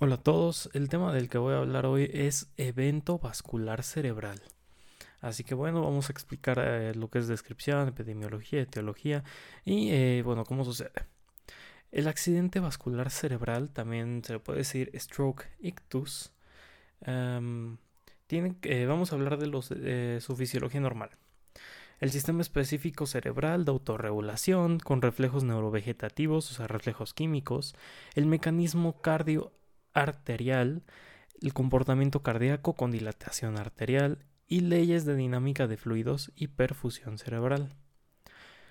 Hola a todos, el tema del que voy a hablar hoy es evento vascular cerebral. Así que bueno, vamos a explicar eh, lo que es descripción, epidemiología, etiología y eh, bueno, cómo sucede. El accidente vascular cerebral, también se le puede decir stroke ictus, em, tiene, vamos a hablar de, los, su fisiología normal. El sistema específico cerebral de autorregulación con reflejos neurovegetativos, o sea, reflejos químicos, el mecanismo cardio arterial, el comportamiento cardíaco con dilatación arterial y leyes de dinámica de fluidos y perfusión cerebral.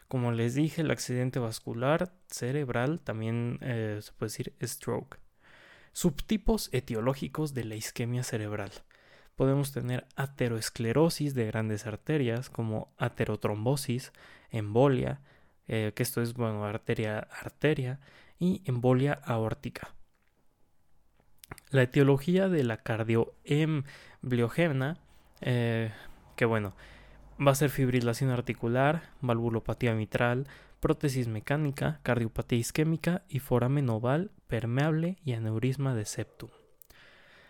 Como les dije, el accidente vascular cerebral también eh, se puede decir stroke. Subtipos etiológicos de la isquemia cerebral. Podemos tener ateroesclerosis de grandes arterias como aterotrombosis, embolia, eh, que esto es bueno, arteria arteria y embolia aórtica. La etiología de la cardioembriogena, eh, que bueno, va a ser fibrilación articular, valvulopatía mitral, prótesis mecánica, cardiopatía isquémica y foramen oval permeable y aneurisma de septum.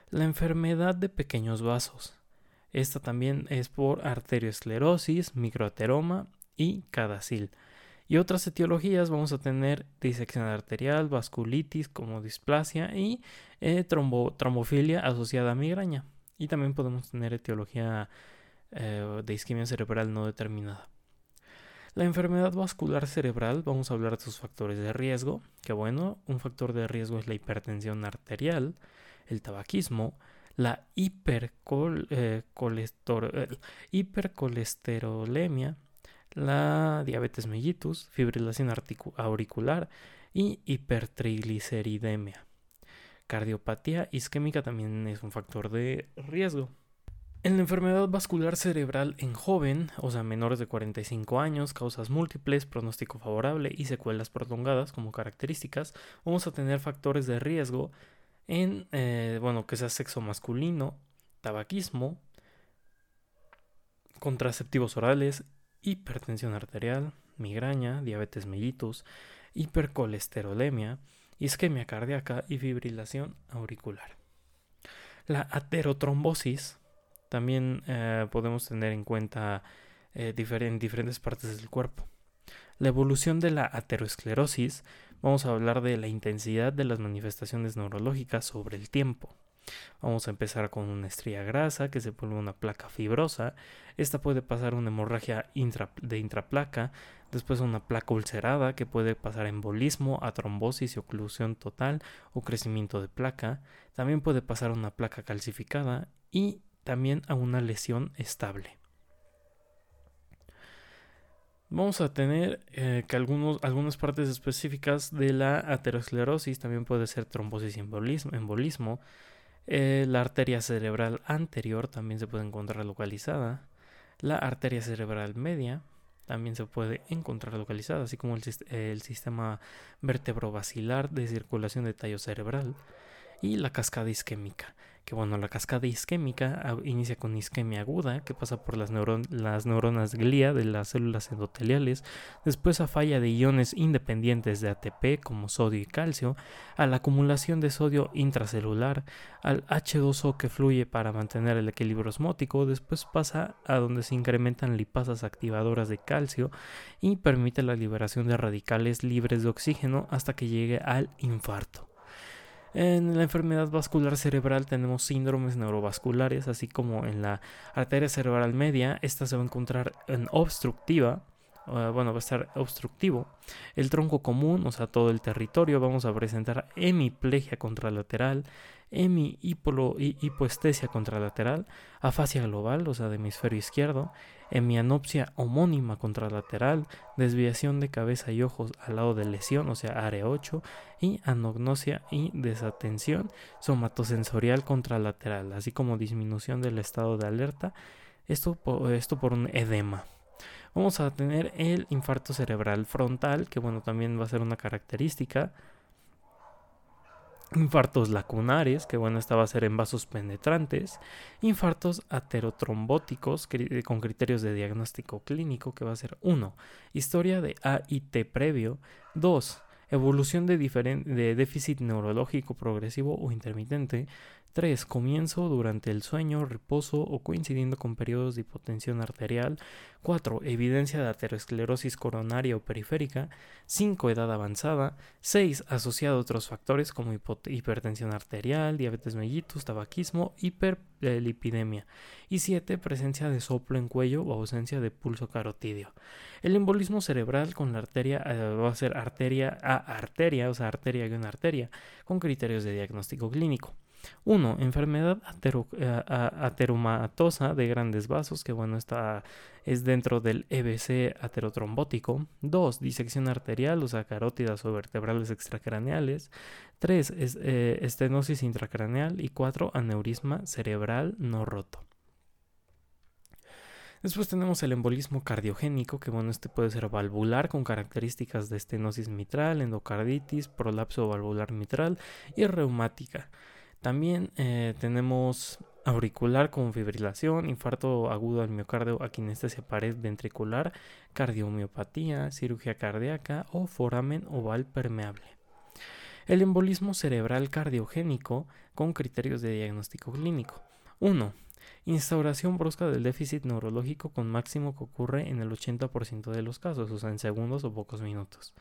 La enfermedad de pequeños vasos. Esta también es por arteriosclerosis, microateroma y cadacil. Y otras etiologías vamos a tener disección arterial, vasculitis como displasia y eh, trombofilia asociada a migraña. Y también podemos tener etiología eh, de isquemia cerebral no determinada. La enfermedad vascular cerebral, vamos a hablar de sus factores de riesgo, que bueno, un factor de riesgo es la hipertensión arterial, el tabaquismo, la eh, hipercolesterolemia, la diabetes mellitus, fibrilación auricular y hipertrigliceridemia. Cardiopatía isquémica también es un factor de riesgo. En la enfermedad vascular cerebral en joven, o sea, menores de 45 años, causas múltiples, pronóstico favorable y secuelas prolongadas como características, vamos a tener factores de riesgo en, eh, bueno, que sea sexo masculino, tabaquismo, contraceptivos orales, hipertensión arterial, migraña, diabetes mellitus, hipercolesterolemia, isquemia cardíaca y fibrilación auricular. La aterotrombosis también eh, podemos tener en cuenta eh, en diferentes partes del cuerpo. La evolución de la ateroesclerosis, vamos a hablar de la intensidad de las manifestaciones neurológicas sobre el tiempo. Vamos a empezar con una estrella grasa que se vuelve una placa fibrosa. Esta puede pasar una hemorragia de intraplaca, después una placa ulcerada que puede pasar a embolismo, a trombosis y oclusión total o crecimiento de placa. También puede pasar una placa calcificada y también a una lesión estable. Vamos a tener eh, que algunos, algunas partes específicas de la aterosclerosis también puede ser trombosis y embolismo eh, la arteria cerebral anterior también se puede encontrar localizada. La arteria cerebral media también se puede encontrar localizada, así como el, el sistema vertebrovascular de circulación de tallo cerebral y la cascada isquémica que bueno, la cascada isquémica inicia con isquemia aguda, que pasa por las, las neuronas glía de las células endoteliales, después a falla de iones independientes de ATP como sodio y calcio, a la acumulación de sodio intracelular, al H2O que fluye para mantener el equilibrio osmótico, después pasa a donde se incrementan lipasas activadoras de calcio y permite la liberación de radicales libres de oxígeno hasta que llegue al infarto. En la enfermedad vascular cerebral tenemos síndromes neurovasculares, así como en la arteria cerebral media, esta se va a encontrar en obstructiva, bueno, va a estar obstructivo. El tronco común, o sea, todo el territorio, vamos a presentar hemiplegia contralateral, hemi-hipoestesia contralateral, afasia global, o sea, de hemisferio izquierdo, hemianopsia homónima contralateral, desviación de cabeza y ojos al lado de lesión, o sea, área 8, y anognosia y desatención somatosensorial contralateral, así como disminución del estado de alerta, esto, esto por un edema. Vamos a tener el infarto cerebral frontal, que bueno, también va a ser una característica infartos lacunares, que bueno, esta va a ser en vasos penetrantes, infartos aterotrombóticos con criterios de diagnóstico clínico, que va a ser 1. Historia de AIT previo, 2. evolución de, de déficit neurológico progresivo o intermitente, 3. Comienzo durante el sueño, reposo o coincidiendo con periodos de hipotensión arterial. 4. Evidencia de aterosclerosis coronaria o periférica. 5. Edad avanzada. 6. Asociado a otros factores como hipertensión arterial, diabetes mellitus, tabaquismo, hiperlipidemia. Y 7. Presencia de soplo en cuello o ausencia de pulso carotidio. El embolismo cerebral con la arteria eh, va a ser arteria a arteria, o sea, arteria y una arteria, con criterios de diagnóstico clínico. 1. Enfermedad eh, ateromatosa de grandes vasos, que bueno, está, es dentro del EBC aterotrombótico. 2. Disección arterial, o sea, carótidas o vertebrales extracraneales. 3. Eh, estenosis intracraneal. Y 4. Aneurisma cerebral no roto. Después tenemos el embolismo cardiogénico, que bueno, este puede ser valvular con características de estenosis mitral, endocarditis, prolapso valvular mitral y reumática. También eh, tenemos auricular con fibrilación, infarto agudo al miocardio, aquinestesia pared ventricular, cardiomiopatía, cirugía cardíaca o foramen oval permeable. El embolismo cerebral cardiogénico con criterios de diagnóstico clínico. 1. Instauración brusca del déficit neurológico con máximo que ocurre en el 80% de los casos, o sea, en segundos o pocos minutos.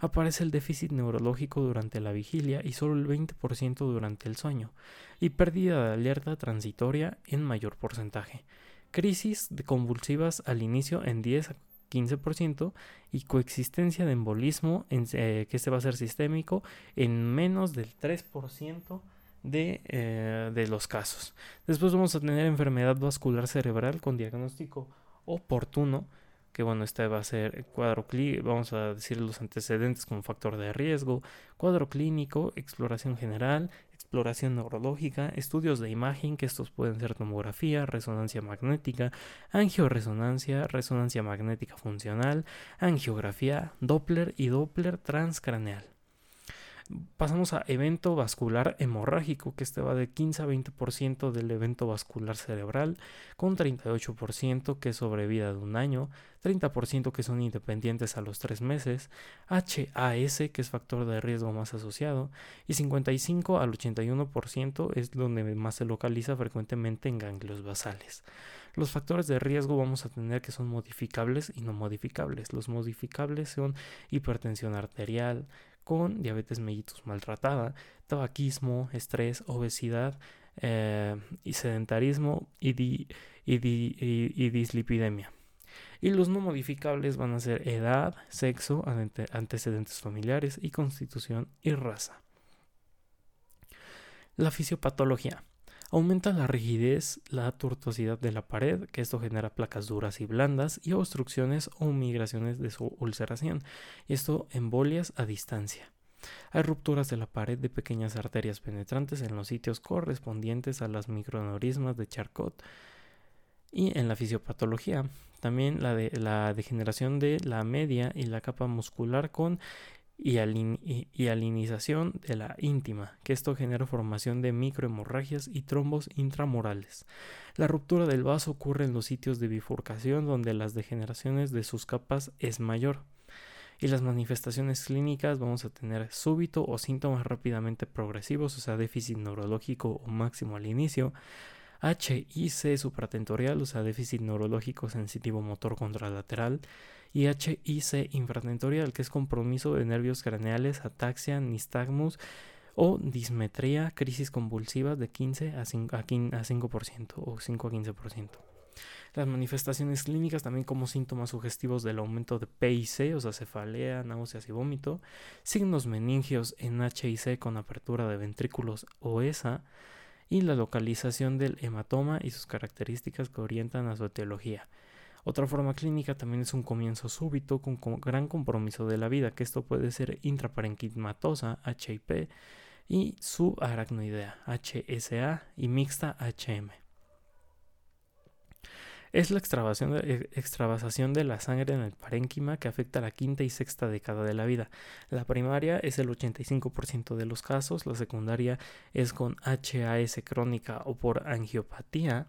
Aparece el déficit neurológico durante la vigilia y solo el 20% durante el sueño, y pérdida de alerta transitoria en mayor porcentaje. Crisis convulsivas al inicio en 10 a 15% y coexistencia de embolismo, eh, que este va a ser sistémico, en menos del 3% de, eh, de los casos. Después vamos a tener enfermedad vascular cerebral con diagnóstico oportuno, que bueno, este va a ser cuadro clínico, vamos a decir los antecedentes como factor de riesgo, cuadro clínico, exploración general, exploración neurológica, estudios de imagen, que estos pueden ser tomografía, resonancia magnética, angioresonancia, resonancia magnética funcional, angiografía, Doppler y Doppler transcraneal. Pasamos a evento vascular hemorrágico, que este va de 15 a 20% del evento vascular cerebral, con 38% que es sobre de un año, 30% que son independientes a los 3 meses, HAS, que es factor de riesgo más asociado, y 55 al 81% es donde más se localiza frecuentemente en ganglios basales. Los factores de riesgo vamos a tener que son modificables y no modificables. Los modificables son hipertensión arterial, con diabetes mellitus maltratada, tabaquismo, estrés, obesidad eh, y sedentarismo y, dislipidemia. Y los no modificables van a ser edad, sexo, antecedentes familiares y constitución y raza. La fisiopatología. Aumenta la rigidez, la tortuosidad de la pared, que esto genera placas duras y blandas, y obstrucciones o migraciones de su ulceración, y esto embolias a distancia. Hay rupturas de la pared de pequeñas arterias penetrantes en los sitios correspondientes a las microaneurismas de Charcot. Y en la fisiopatología, también la, de, la degeneración de la media y la capa muscular con y, alinización de la íntima, que esto genera formación de microhemorragias y trombos intramorales. La ruptura del vaso ocurre en los sitios de bifurcación donde las degeneraciones de sus capas es mayor. Y las manifestaciones clínicas vamos a tener súbito o síntomas rápidamente progresivos, o sea, déficit neurológico o máximo al inicio, HIC supratentorial, o sea, déficit neurológico sensitivo motor contralateral, y HIC infratentorial, que es compromiso de nervios craneales, ataxia, nistagmus o dismetría, crisis convulsiva de 15 a 5%, a 5% o 5 a 15%. Las manifestaciones clínicas también como síntomas sugestivos del aumento de PIC, o sea, cefalea, náuseas y vómito, signos meningios en HIC con apertura de ventrículos o ESA, y la localización del hematoma y sus características que orientan a su etiología. Otra forma clínica también es un comienzo súbito con, gran compromiso de la vida, que esto puede ser intraparenquimatosa, HIP, y subaracnoidea, HSA, y mixta HM. Es la extravasación de la sangre en el parénquima que afecta a la quinta y sexta década de la vida. La primaria es el 85% de los casos, la secundaria es con HAS crónica o por angiopatía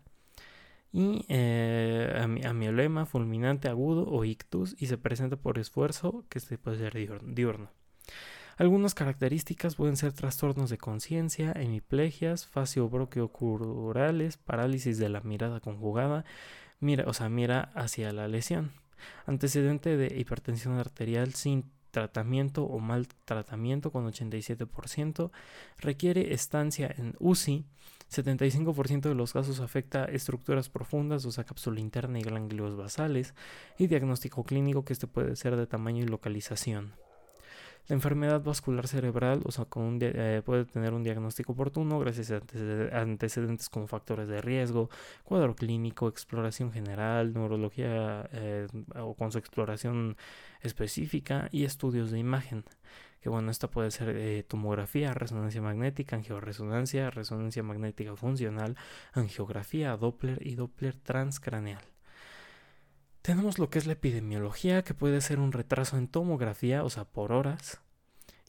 y eh, amiolema fulminante agudo o ictus y se presenta por esfuerzo que se puede ser diurno. Algunas características pueden ser trastornos de conciencia, hemiplegias, faciobroquiocurales, parálisis de la mirada conjugada, mira, o sea, mira hacia la lesión. Antecedente de hipertensión arterial sin tratamiento o mal tratamiento con 87%, requiere estancia en UCI, 75% de los casos afecta estructuras profundas, o sea, cápsula interna y ganglios basales, y diagnóstico clínico que este puede ser de tamaño y localización. La enfermedad vascular cerebral, o sea, con eh, puede tener un diagnóstico oportuno gracias a antecedentes como factores de riesgo, cuadro clínico, exploración general, neurología eh, o con su exploración específica y estudios de imagen. Que bueno, esta puede ser eh, tomografía, resonancia magnética, angioresonancia, resonancia magnética funcional, angiografía, Doppler y Doppler transcraneal. Tenemos lo que es la epidemiología, que puede ser un retraso en tomografía, o sea, por horas,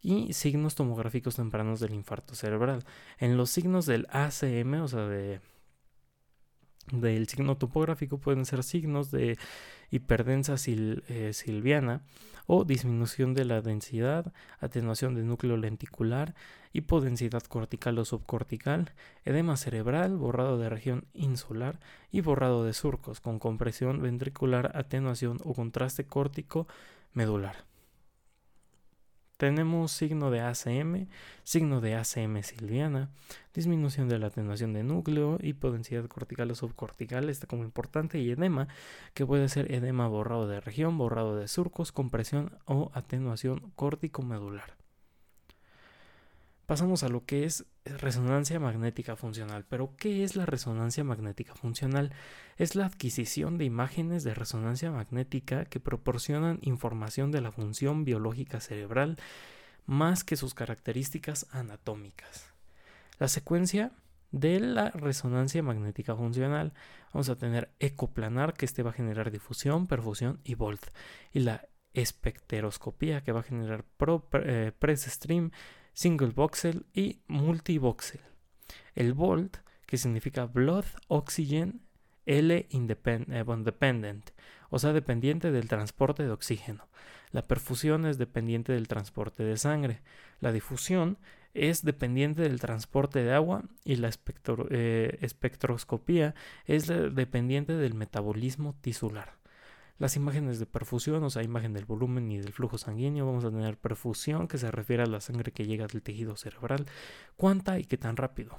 y signos tomográficos tempranos del infarto cerebral. En los signos del ACM, o sea, de, del signo topográfico, pueden ser signos de hiperdensa eh, silviana o disminución de la densidad, atenuación del núcleo lenticular, hipodensidad cortical o subcortical, edema cerebral, borrado de región insular y borrado de surcos con compresión ventricular, atenuación o contraste córtico medular. Tenemos signo de ACM, signo de ACM silviana, disminución de la atenuación de núcleo, hipodensidad cortical o subcortical, está como importante, y edema, que puede ser edema borrado de región, borrado de surcos, compresión o atenuación córtico-medular. Pasamos a lo que es resonancia magnética funcional. Pero, ¿qué es la resonancia magnética funcional? Es la adquisición de imágenes de resonancia magnética que proporcionan información de la función biológica cerebral más que sus características anatómicas. La secuencia de la resonancia magnética funcional. Vamos a tener ecoplanar, que este va a generar difusión, perfusión y volt. Y la especteroscopía, que va a generar eh, press stream, single voxel y multivoxel. El volt, que significa blood oxygen L independent, eh, dependent, o sea, dependiente del transporte de oxígeno. La perfusión es dependiente del transporte de sangre. La difusión es dependiente del transporte de agua y la eh, espectroscopía es dependiente del metabolismo tisular. Las imágenes de perfusión, o sea, imagen del volumen y del flujo sanguíneo, vamos a tener perfusión, que se refiere a la sangre que llega del tejido cerebral, cuánta y qué tan rápido.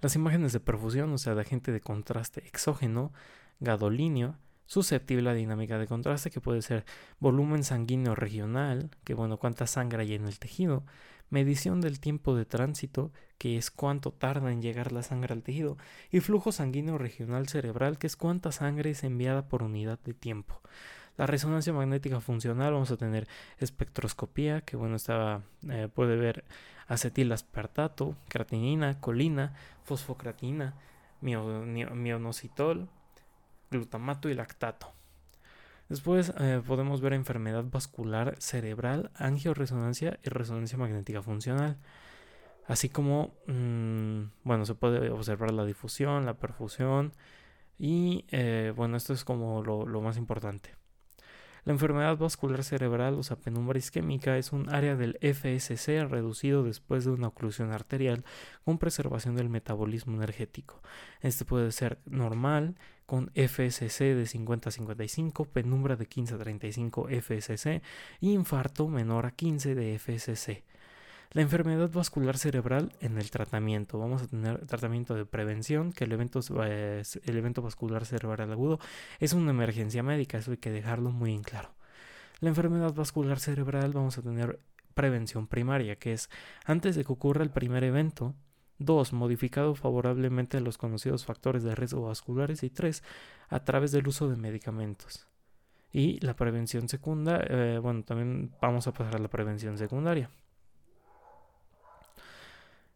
Las imágenes de perfusión, o sea, de agente de contraste exógeno, gadolíneo, susceptible a dinámica de contraste, que puede ser volumen sanguíneo regional, que bueno, cuánta sangre hay en el tejido, medición del tiempo de tránsito, que es cuánto tarda en llegar la sangre al tejido, y flujo sanguíneo regional cerebral, que es cuánta sangre es enviada por unidad de tiempo. La resonancia magnética funcional, vamos a tener espectroscopía, que bueno, está, eh, puede ver acetilaspartato, creatinina, colina, fosfocratina, mionositol, glutamato y lactato. Después eh, podemos ver enfermedad vascular cerebral, angioresonancia y resonancia magnética funcional. Así como, mm, bueno, se puede observar la difusión, la perfusión y, eh, bueno, esto es como lo más importante. La enfermedad vascular cerebral, o sea, penumbra isquémica, es un área del FSC reducido después de una oclusión arterial con preservación del metabolismo energético. Este puede ser normal con FSC de 50 a 55, penumbra de 15 a 35 FSC y infarto menor a 15 de FSC. La enfermedad vascular cerebral en el tratamiento. Vamos a tener tratamiento de prevención, que el evento, el evento vascular cerebral agudo es una emergencia médica, eso hay que dejarlo muy en claro. La enfermedad vascular cerebral vamos a tener prevención primaria, que es antes de que ocurra el primer evento, dos, Modificado favorablemente a los conocidos factores de riesgo vasculares y tres, A través del uso de medicamentos. Y la prevención secundaria, eh, bueno, también vamos a pasar a la prevención secundaria.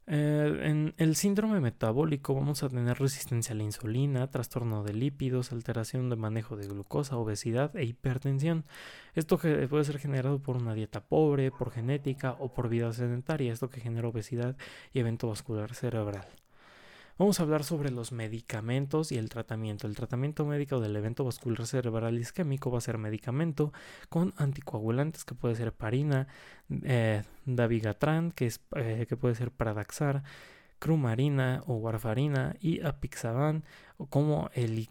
Eh, en el síndrome metabólico vamos a tener resistencia a la insulina, trastorno de lípidos, alteración de manejo de glucosa, obesidad e hipertensión. Esto puede ser generado por una dieta pobre, por genética o por vida sedentaria, esto que genera obesidad y evento vascular cerebral. Vamos a hablar sobre los medicamentos y el tratamiento. El tratamiento médico del evento vascular cerebral isquémico va a ser medicamento con anticoagulantes que puede ser parina, eh, dabigatran, que, es, eh, que puede ser pradaxar, crumarina o warfarina y apixaban como el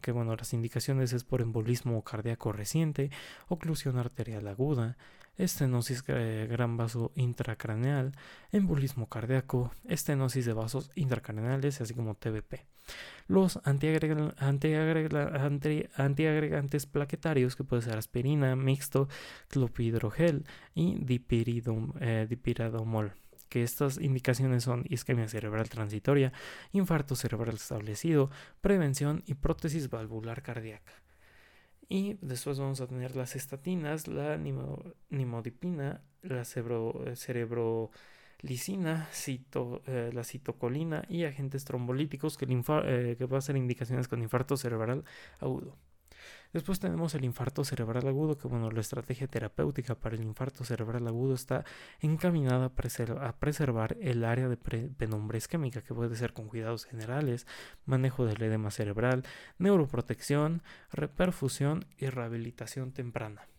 que bueno, las indicaciones es por embolismo cardíaco reciente, oclusión arterial aguda, estenosis gran vaso intracraneal, embolismo cardíaco, estenosis de vasos intracraneales, así como TBP. Los antiagregantes plaquetarios, que puede ser aspirina, mixto, clopidrogel y eh, dipiradomol que estas indicaciones son isquemia cerebral transitoria, infarto cerebral establecido, prevención y prótesis valvular cardíaca. Y después vamos a tener las estatinas, la nimodipina, la cerebrolicina, eh, la citocolina y agentes trombolíticos que, eh, que va a ser indicaciones con infarto cerebral agudo. Después tenemos el infarto cerebral agudo, que bueno, la estrategia terapéutica para el infarto cerebral agudo está encaminada a, preservar el área de penumbra isquémica, que puede ser con cuidados generales, manejo del edema cerebral, neuroprotección, reperfusión y rehabilitación temprana.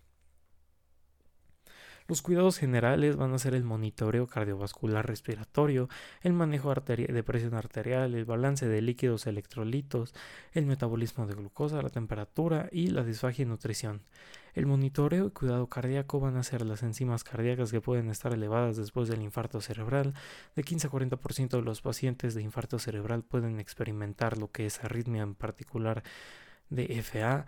Los cuidados generales van a ser el monitoreo cardiovascular respiratorio, el manejo de presión arterial, el balance de líquidos electrolitos, el metabolismo de glucosa, la temperatura y la disfagia y nutrición. El monitoreo y cuidado cardíaco van a ser las enzimas cardíacas que pueden estar elevadas después del infarto cerebral. De 15 a 40% de los pacientes de infarto cerebral pueden experimentar lo que es arritmia en particular de FA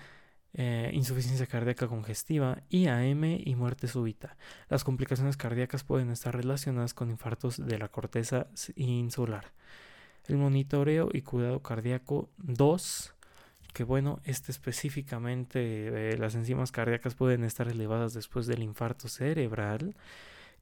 eh, insuficiencia cardíaca congestiva, IAM y muerte súbita. Las complicaciones cardíacas pueden estar relacionadas con infartos de la corteza insular. El monitoreo y cuidado cardíaco 2, que bueno, este específicamente eh, las enzimas cardíacas pueden estar elevadas después del infarto cerebral.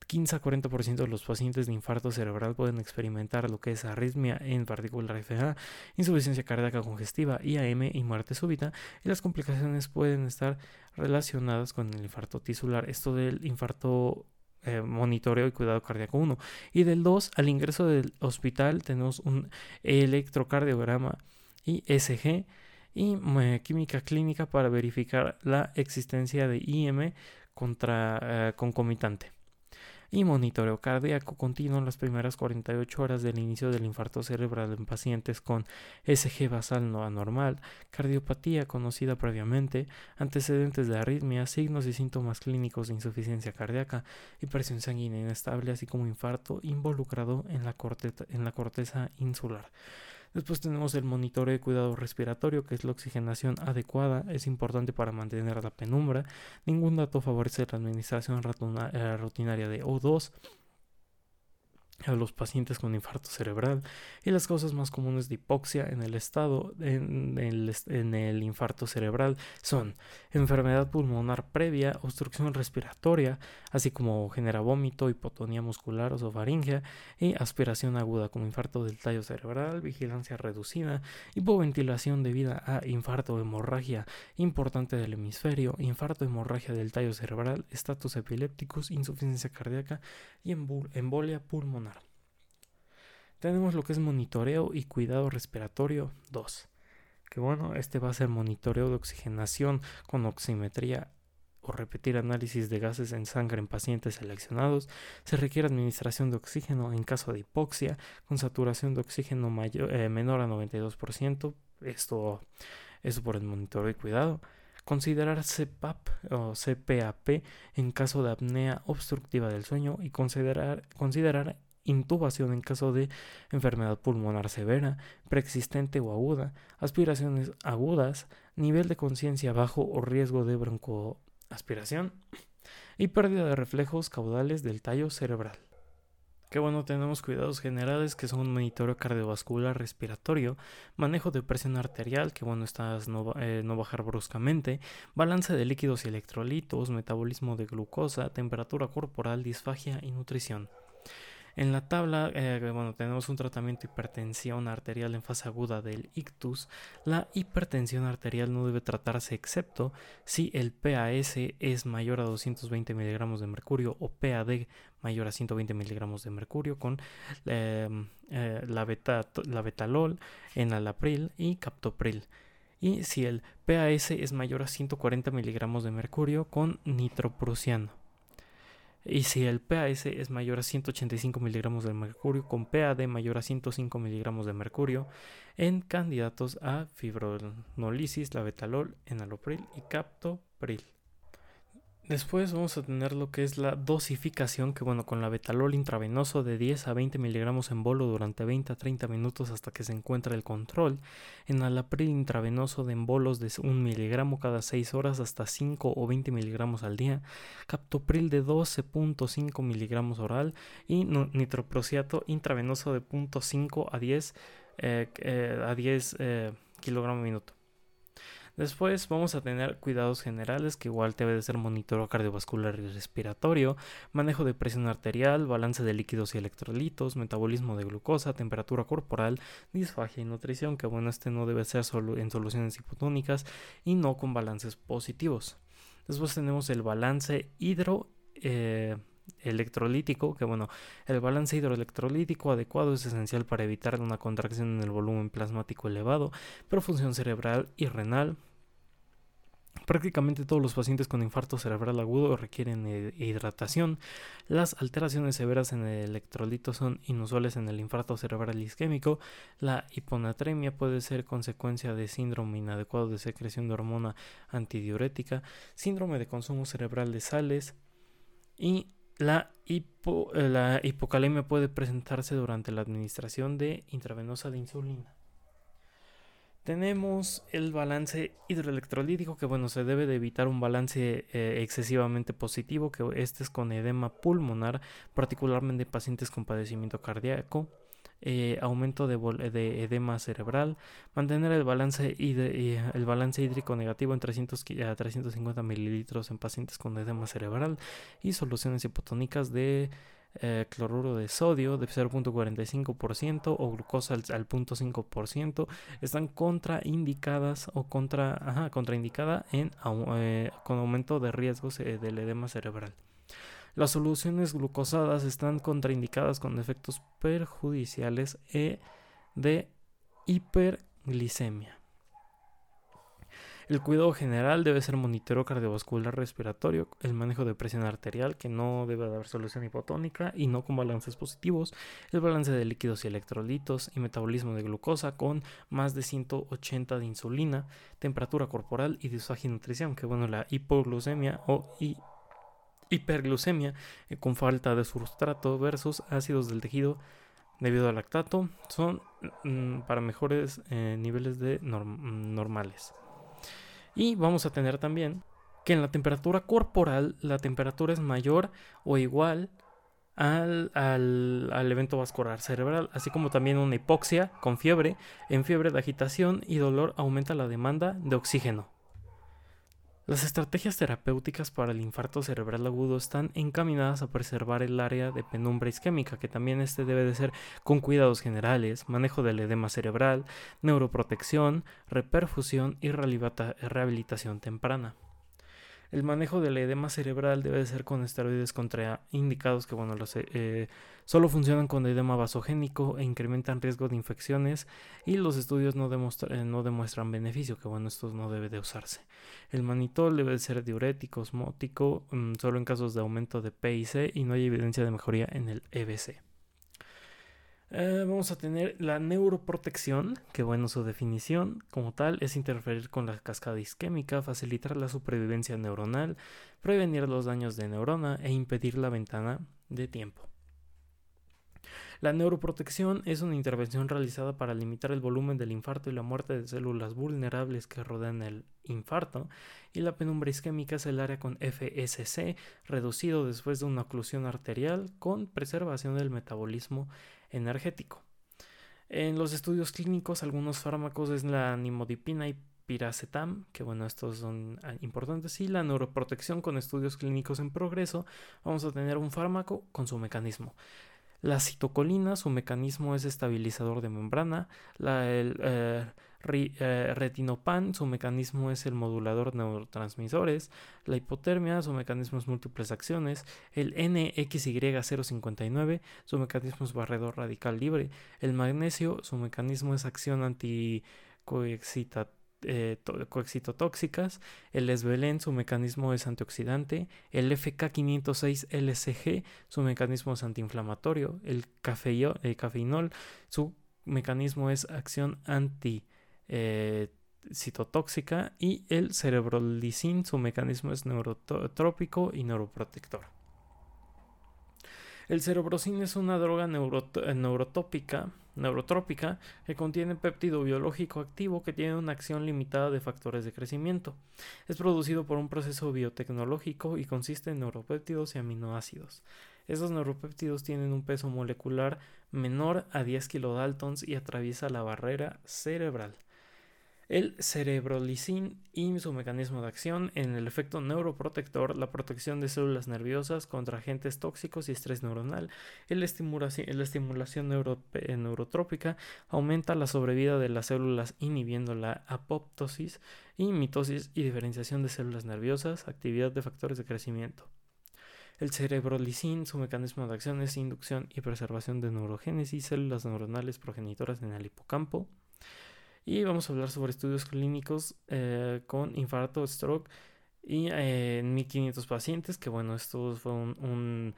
15 a 40% de los pacientes de infarto cerebral pueden experimentar lo que es arritmia, en particular FA, insuficiencia cardíaca congestiva, IAM y muerte súbita, y las complicaciones pueden estar relacionadas con el infarto tisular. Esto del infarto eh, monitoreo y cuidado cardíaco 1. Y del 2, al ingreso del hospital tenemos un electrocardiograma y SG y eh, química clínica para verificar la existencia de IM contra, eh, concomitante y monitoreo cardíaco continuo en las primeras 48 horas del inicio del infarto cerebral en pacientes con SG basal no anormal, cardiopatía conocida previamente, antecedentes de arritmia, signos y síntomas clínicos de insuficiencia cardíaca y presión sanguínea inestable, así como infarto involucrado en la, en la corteza insular. Después tenemos el monitoreo de cuidado respiratorio, que es la oxigenación adecuada, es importante para mantener la penumbra. Ningún dato favorece la administración eh, rutinaria de O2 a los pacientes con infarto cerebral y las causas más comunes de hipoxia en el estado en el, infarto cerebral son enfermedad pulmonar previa, obstrucción respiratoria, así como genera vómito, hipotonía muscular o faringia y aspiración aguda como infarto del tallo cerebral, vigilancia reducida, hipoventilación debida a infarto o hemorragia importante del hemisferio, infarto hemorragia del tallo cerebral, estatus epilépticos, insuficiencia cardíaca y embolia pulmonar. Tenemos lo que es monitoreo y cuidado respiratorio 2. Que bueno, este va a ser monitoreo de oxigenación con oximetría o repetir análisis de gases en sangre en pacientes seleccionados. Se requiere administración de oxígeno en caso de hipoxia con saturación de oxígeno mayor, eh, menor a 92%. Esto, es por el monitoreo y cuidado. Considerar CPAP o CPAP en caso de apnea obstructiva del sueño y considerar, considerar intubación en caso de enfermedad pulmonar severa, preexistente o aguda, aspiraciones agudas, nivel de conciencia bajo o riesgo de broncoaspiración y pérdida de reflejos caudales del tallo cerebral. Que bueno, tenemos cuidados generales que son monitoreo cardiovascular respiratorio, manejo de presión arterial, que bueno, estás eh, no bajar bruscamente, balance de líquidos y electrolitos, metabolismo de glucosa, temperatura corporal, disfagia y nutrición. En la tabla, eh, bueno, tenemos un tratamiento de hipertensión arterial en fase aguda del ictus. La hipertensión arterial no debe tratarse excepto si el PAS es mayor a 220 miligramos de mercurio o PAD mayor a 120 miligramos de mercurio con em, eh, la, beta, la betalol, enalapril y captopril. Y si el PAS es mayor a 140 miligramos de mercurio con nitroprusiano. Y si el PAS es mayor a 185 miligramos de mercurio con PAD mayor a 105 miligramos de mercurio en candidatos a fibronolisis, labetalol, enalopril y captopril. Después vamos a tener lo que es la dosificación, que bueno, con la betalol intravenoso de 10 a 20 miligramos en bolo durante 20 a 30 minutos hasta que se encuentre el control. En alapril intravenoso de embolos de 1 miligramo cada 6 horas hasta 5 o 20 miligramos al día. Captopril de 12.5 miligramos oral y nitroprociato intravenoso de 0.5 a 10, eh, eh, a 10 eh, kilogramos minuto. Después vamos a tener cuidados generales que igual debe de ser monitoreo cardiovascular y respiratorio, manejo de presión arterial, balance de líquidos y electrolitos, metabolismo de glucosa, temperatura corporal, disfagia y nutrición, que bueno, este no debe ser solo en soluciones hipotónicas y no con balances positivos. Después tenemos el balance hidro eh, que bueno, el balance hidroelectrolítico adecuado es esencial para evitar una contracción en el volumen plasmático elevado, pero función cerebral y renal. Prácticamente todos los pacientes con infarto cerebral agudo requieren hidratación. Las alteraciones severas en el electrolito son inusuales en el infarto cerebral isquémico. La hiponatremia puede ser consecuencia de síndrome inadecuado de secreción de hormona antidiurética, síndrome de consumo cerebral de sales y la, eh, la hipocalemia puede presentarse durante la administración de intravenosa de insulina. Tenemos el balance hidroelectrolítico, que bueno, se debe de evitar un balance eh, excesivamente positivo, que este es con edema pulmonar, particularmente en pacientes con padecimiento cardíaco. Eh, aumento de, edema cerebral, mantener el balance, el balance hídrico negativo en 300 a 350 mililitros en pacientes con edema cerebral y soluciones hipotónicas de eh, cloruro de sodio de 0.45% o glucosa al, 0.5% están contraindicadas o contra, contraindicada en, eh, con aumento de riesgos del edema cerebral. Las soluciones glucosadas están contraindicadas con efectos perjudiciales e de hiperglicemia. El cuidado general debe ser monitoreo cardiovascular respiratorio, el manejo de presión arterial, que no debe haber solución hipotónica y no con balances positivos, el balance de líquidos y electrolitos y metabolismo de glucosa con más de 180 de insulina, temperatura corporal y disfagia y nutrición, que bueno, la hipoglucemia o hiperglucemia eh, con falta de sustrato versus ácidos del tejido debido al lactato son mm, para mejores eh, niveles de normales. Y vamos a tener también que en la temperatura corporal la temperatura es mayor o igual al, al, evento vascular cerebral, así como también una hipoxia con fiebre. En fiebre de agitación y dolor aumenta la demanda de oxígeno. Las estrategias terapéuticas para el infarto cerebral agudo están encaminadas a preservar el área de penumbra isquémica, que también este debe de ser con cuidados generales, manejo del edema cerebral, neuroprotección, reperfusión y rehabilitación temprana. El manejo del edema cerebral debe ser con esteroides contraindicados que bueno, los, eh, solo funcionan con edema vasogénico e incrementan riesgo de infecciones y los estudios no, eh, demuestran beneficio, que bueno, esto no debe de usarse. El manitol debe ser diurético, osmótico, mm, solo en casos de aumento de PIC y no hay evidencia de mejoría en el EBC. Eh, vamos a tener la neuroprotección, que bueno, su definición como tal es interferir con la cascada isquémica, facilitar la supervivencia neuronal, prevenir los daños de neurona e impedir la ventana de tiempo. La neuroprotección es una intervención realizada para limitar el volumen del infarto y la muerte de células vulnerables que rodean el infarto, y la penumbra isquémica es el área con FSC reducido después de una oclusión arterial con preservación del metabolismo energético. En los estudios clínicos, algunos fármacos es la nimodipina y piracetam, que bueno, estos son ah, importantes, y la neuroprotección con estudios clínicos en progreso, vamos a tener un fármaco con su mecanismo. La citocolina, su mecanismo es estabilizador de membrana. La, el, eh, eh, retinopan, su mecanismo es el modulador neurotransmisores. La hipotermia, su mecanismo es múltiples acciones. El NXY059, su mecanismo es barredor radical libre. El magnesio, su mecanismo es acción anticoexcitatoria eh, coexitotóxicas, el esbelén, su mecanismo es antioxidante, el FK506LCG, su mecanismo es antiinflamatorio, el, cafeinol, su mecanismo es acción anti eh, citotóxica y el cerebrolicin, su mecanismo es neurotrópico y neuroprotector. El cerebrocin es una droga neurotópica neurotrópica que contiene péptido biológico activo que tiene una acción limitada de factores de crecimiento. Es producido por un proceso biotecnológico y consiste en neuropéptidos y aminoácidos. Estos neuropéptidos tienen un peso molecular menor a 10 kilodaltons y atraviesa la barrera cerebral el cerebrolicin y su mecanismo de acción en el efecto neuroprotector, la protección de células nerviosas contra agentes tóxicos y estrés neuronal, la estimulación, la estimulación eh, neurotrópica aumenta la sobrevida de las células inhibiendo la apoptosis y mitosis y diferenciación de células nerviosas, actividad de factores de crecimiento. El cerebrolicin, su mecanismo de acción es inducción y preservación de neurogénesis, células neuronales progenitoras en el hipocampo, y vamos a hablar sobre estudios clínicos eh, con infarto, stroke y eh, en 1500 pacientes, que bueno, esto fue un,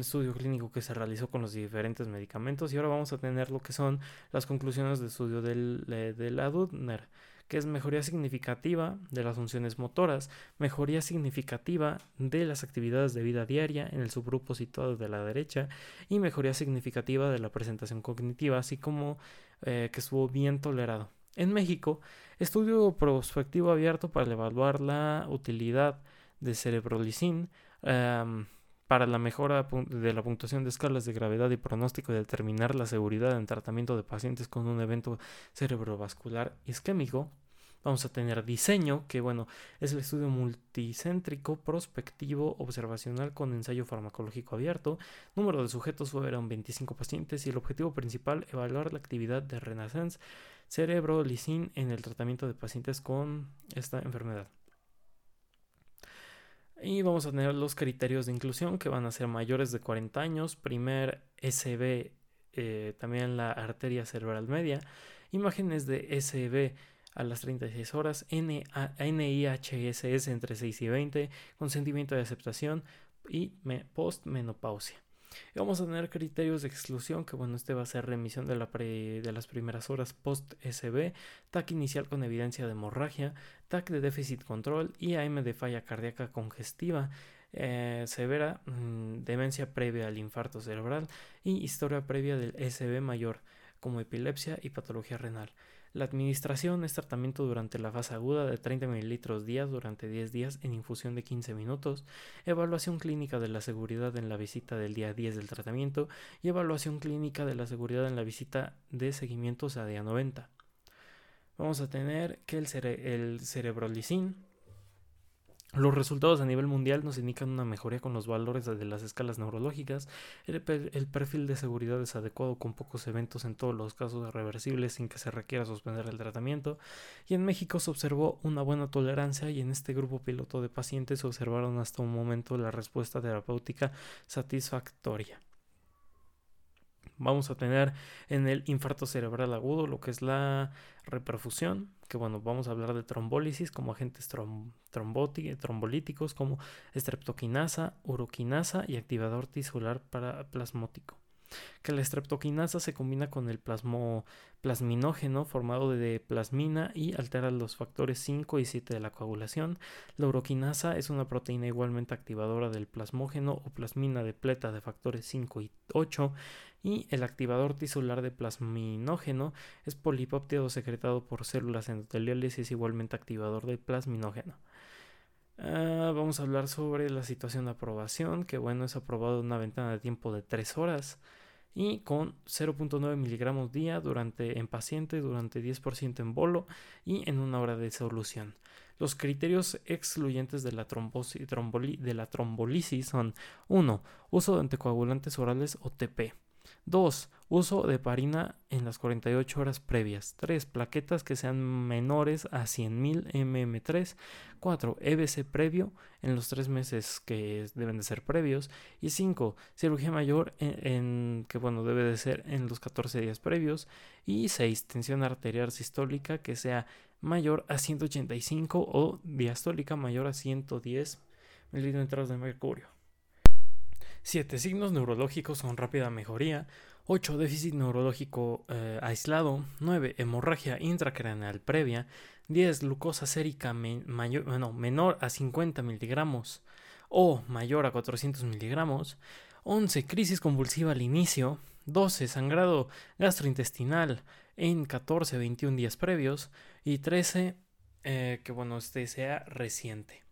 estudio clínico que se realizó con los diferentes medicamentos y ahora vamos a tener lo que son las conclusiones del estudio del, de la Dudner que es mejoría significativa de las funciones motoras, mejoría significativa de las actividades de vida diaria en el subgrupo situado de la derecha y mejoría significativa de la presentación cognitiva, así como eh, que estuvo bien tolerado. En México, estudio prospectivo abierto para evaluar la utilidad de cerebrolicin em, para la mejora de la puntuación de escalas de gravedad y pronóstico y determinar la seguridad en tratamiento de pacientes con un evento cerebrovascular isquémico. Vamos a tener diseño, que bueno, es el estudio multicéntrico, prospectivo, observacional con ensayo farmacológico abierto. Número de sujetos fueron 25 pacientes y el objetivo principal, evaluar la actividad de Renaissance cerebro lisín en el tratamiento de pacientes con esta enfermedad. Y vamos a tener los criterios de inclusión que van a ser mayores de 40 años, primer SB, eh, también la arteria cerebral media, imágenes de SB a las 36 horas, NIHSS entre 6 y 20, consentimiento de aceptación y postmenopausia. Vamos a tener criterios de exclusión, que bueno, este va a ser remisión de, la de las primeras horas post-SB, TAC inicial con evidencia de hemorragia, TAC de déficit control y AM de falla cardíaca congestiva. Eh, severa, mm, demencia previa al infarto cerebral y historia previa del SB mayor, como epilepsia y patología renal. La administración es tratamiento durante la fase aguda de 30 mililitros días durante 10 días en infusión de 15 minutos, evaluación clínica de la seguridad en la visita del día 10 del tratamiento y evaluación clínica de la seguridad en la visita de seguimiento a día 90. Vamos a tener que el, el cerebrolicin los resultados a nivel mundial nos indican una mejoría con los valores de las escalas neurológicas. El, perfil de seguridad es adecuado con pocos eventos en todos los casos reversibles sin que se requiera suspender el tratamiento. Y en México se observó una buena tolerancia y en este grupo piloto de pacientes se observaron hasta un momento la respuesta terapéutica satisfactoria vamos a tener en el infarto cerebral agudo lo que es la reperfusión, que bueno, vamos a hablar de trombólisis como agentes trombolíticos como streptoquinasa, uroquinasa y activador tisular para plasmótico que la streptoquinasa se combina con el plasmo, plasminógeno formado de plasmina y altera los factores 5 y 7 de la coagulación. La uroquinasa es una proteína igualmente activadora del plasmógeno o plasmina de pleta de factores 5 y 8 y el activador tisular de plasminógeno es polipéptido secretado por células endoteliales y es igualmente activador del plasminógeno. Ah, vamos a hablar sobre la situación de aprobación, que bueno, es aprobado una ventana de tiempo de 3 horas y con 0.9 miligramos día durante, en paciente durante 10% en bolo y en una hora de solución. Los criterios excluyentes de la, de la trombolisis son 1. Uso de anticoagulantes orales o TP. 2. Uso de parina en las 48 horas previas. 3. Plaquetas que sean menores a 100.000 mm3. 4. EBC previo en los 3 meses que deben de ser previos. Y 5. Cirugía mayor en, que bueno debe de ser en los 14 días previos. Y 6. Tensión arterial sistólica que sea mayor a 185 o diastólica mayor a 110 milímetros de mercurio. 7. Signos neurológicos con rápida mejoría. 8. Déficit neurológico eh, aislado. 9. Hemorragia intracraneal previa. 10. Glucosa sérica menor a 50 miligramos o mayor a 400 miligramos. 11. Crisis convulsiva al inicio. 12. Sangrado gastrointestinal en 14 21 días previos. Y 13. Eh, que bueno, este sea reciente.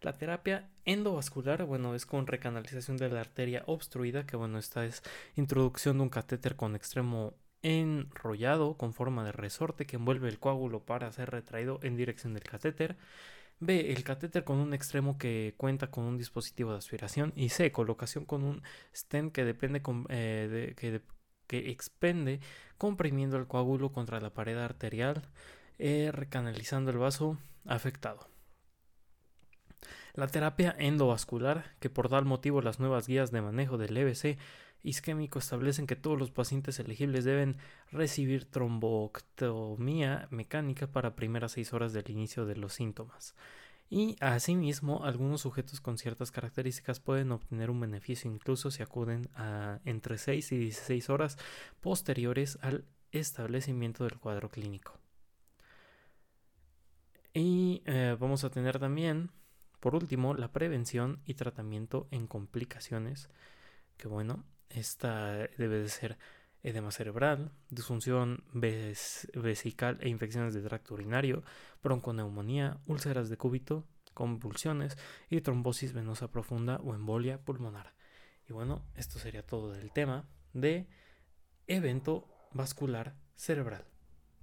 La terapia endovascular, bueno, es con recanalización de la arteria obstruida, que bueno, esta es introducción de un catéter con extremo enrollado con forma de resorte que envuelve el coágulo para ser retraído en dirección del catéter. B. El catéter con un extremo que cuenta con un dispositivo de aspiración. Y C. Colocación con un stent que depende eh, que, que, expende comprimiendo el coágulo contra la pared arterial, eh, recanalizando el vaso afectado. La terapia endovascular, que por tal motivo las nuevas guías de manejo del EBC isquémico establecen que todos los pacientes elegibles deben recibir tromboctomía mecánica para primeras seis horas del inicio de los síntomas. Y asimismo, algunos sujetos con ciertas características pueden obtener un beneficio incluso si acuden a entre 6 y 16 horas posteriores al establecimiento del cuadro clínico. Y eh, vamos a tener también por último, la prevención y tratamiento en complicaciones, que bueno, esta debe de ser edema cerebral, disfunción vesical e infecciones de tracto urinario, bronconeumonía, úlceras de cúbito, convulsiones y trombosis venosa profunda o embolia pulmonar. Y bueno, esto sería todo del tema de evento vascular cerebral.